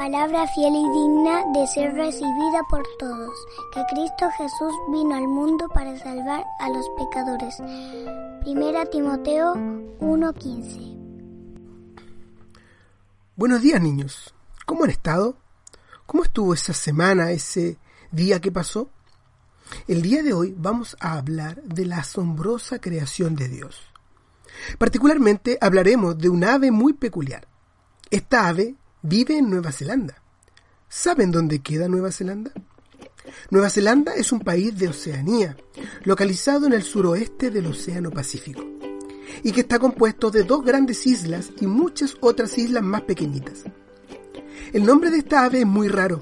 palabra fiel y digna de ser recibida por todos, que Cristo Jesús vino al mundo para salvar a los pecadores. Primera Timoteo 1:15 Buenos días niños, ¿cómo han estado? ¿Cómo estuvo esa semana, ese día que pasó? El día de hoy vamos a hablar de la asombrosa creación de Dios. Particularmente hablaremos de un ave muy peculiar. Esta ave vive en Nueva Zelanda. ¿Saben dónde queda Nueva Zelanda? Nueva Zelanda es un país de Oceanía, localizado en el suroeste del Océano Pacífico, y que está compuesto de dos grandes islas y muchas otras islas más pequeñitas. El nombre de esta ave es muy raro.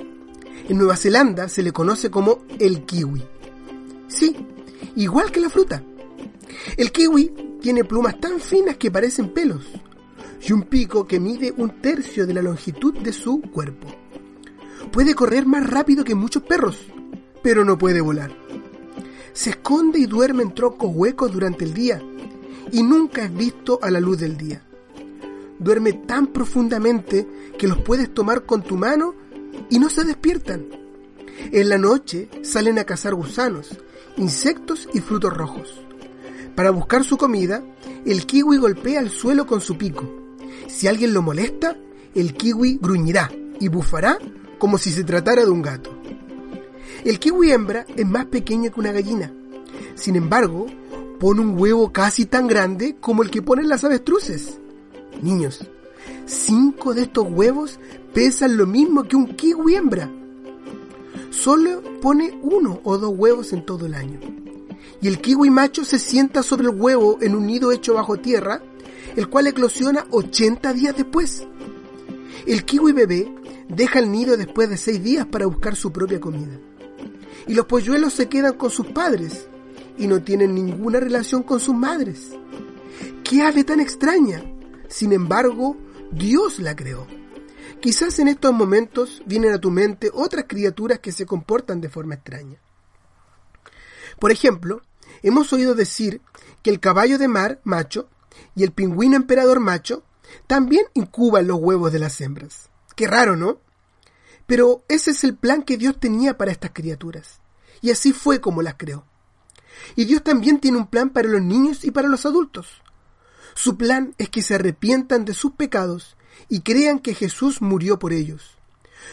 En Nueva Zelanda se le conoce como el kiwi. Sí, igual que la fruta. El kiwi tiene plumas tan finas que parecen pelos, y un pico que mide un tercio de la longitud de su cuerpo. Puede correr más rápido que muchos perros, pero no puede volar. Se esconde y duerme en troncos huecos durante el día y nunca es visto a la luz del día. Duerme tan profundamente que los puedes tomar con tu mano y no se despiertan. En la noche salen a cazar gusanos, insectos y frutos rojos. Para buscar su comida, el kiwi golpea el suelo con su pico si alguien lo molesta, el kiwi gruñirá y bufará como si se tratara de un gato. El kiwi hembra es más pequeño que una gallina. Sin embargo, pone un huevo casi tan grande como el que ponen las avestruces. Niños, cinco de estos huevos pesan lo mismo que un kiwi hembra. Solo pone uno o dos huevos en todo el año. Y el kiwi macho se sienta sobre el huevo en un nido hecho bajo tierra el cual eclosiona 80 días después. El kiwi bebé deja el nido después de 6 días para buscar su propia comida. Y los polluelos se quedan con sus padres y no tienen ninguna relación con sus madres. ¡Qué ave tan extraña! Sin embargo, Dios la creó. Quizás en estos momentos vienen a tu mente otras criaturas que se comportan de forma extraña. Por ejemplo, hemos oído decir que el caballo de mar macho y el pingüino emperador macho también incuban los huevos de las hembras. Qué raro, ¿no? Pero ese es el plan que Dios tenía para estas criaturas. Y así fue como las creó. Y Dios también tiene un plan para los niños y para los adultos. Su plan es que se arrepientan de sus pecados y crean que Jesús murió por ellos.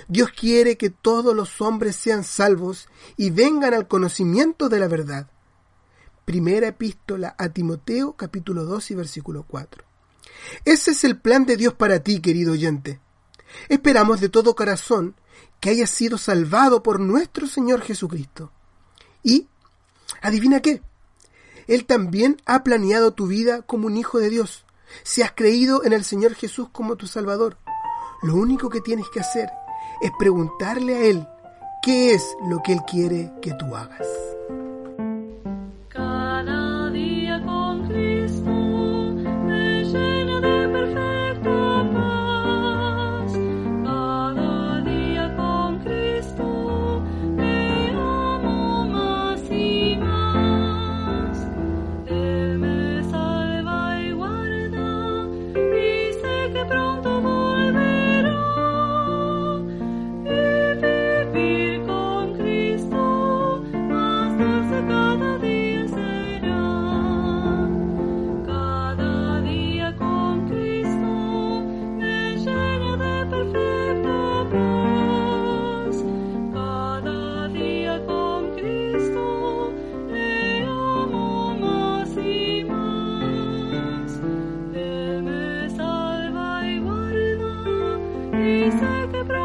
Dios quiere que todos los hombres sean salvos y vengan al conocimiento de la verdad. Primera epístola a Timoteo capítulo 2 y versículo 4. Ese es el plan de Dios para ti, querido oyente. Esperamos de todo corazón que hayas sido salvado por nuestro Señor Jesucristo. Y, adivina qué, Él también ha planeado tu vida como un hijo de Dios. Si has creído en el Señor Jesús como tu Salvador, lo único que tienes que hacer es preguntarle a Él qué es lo que Él quiere que tú hagas. que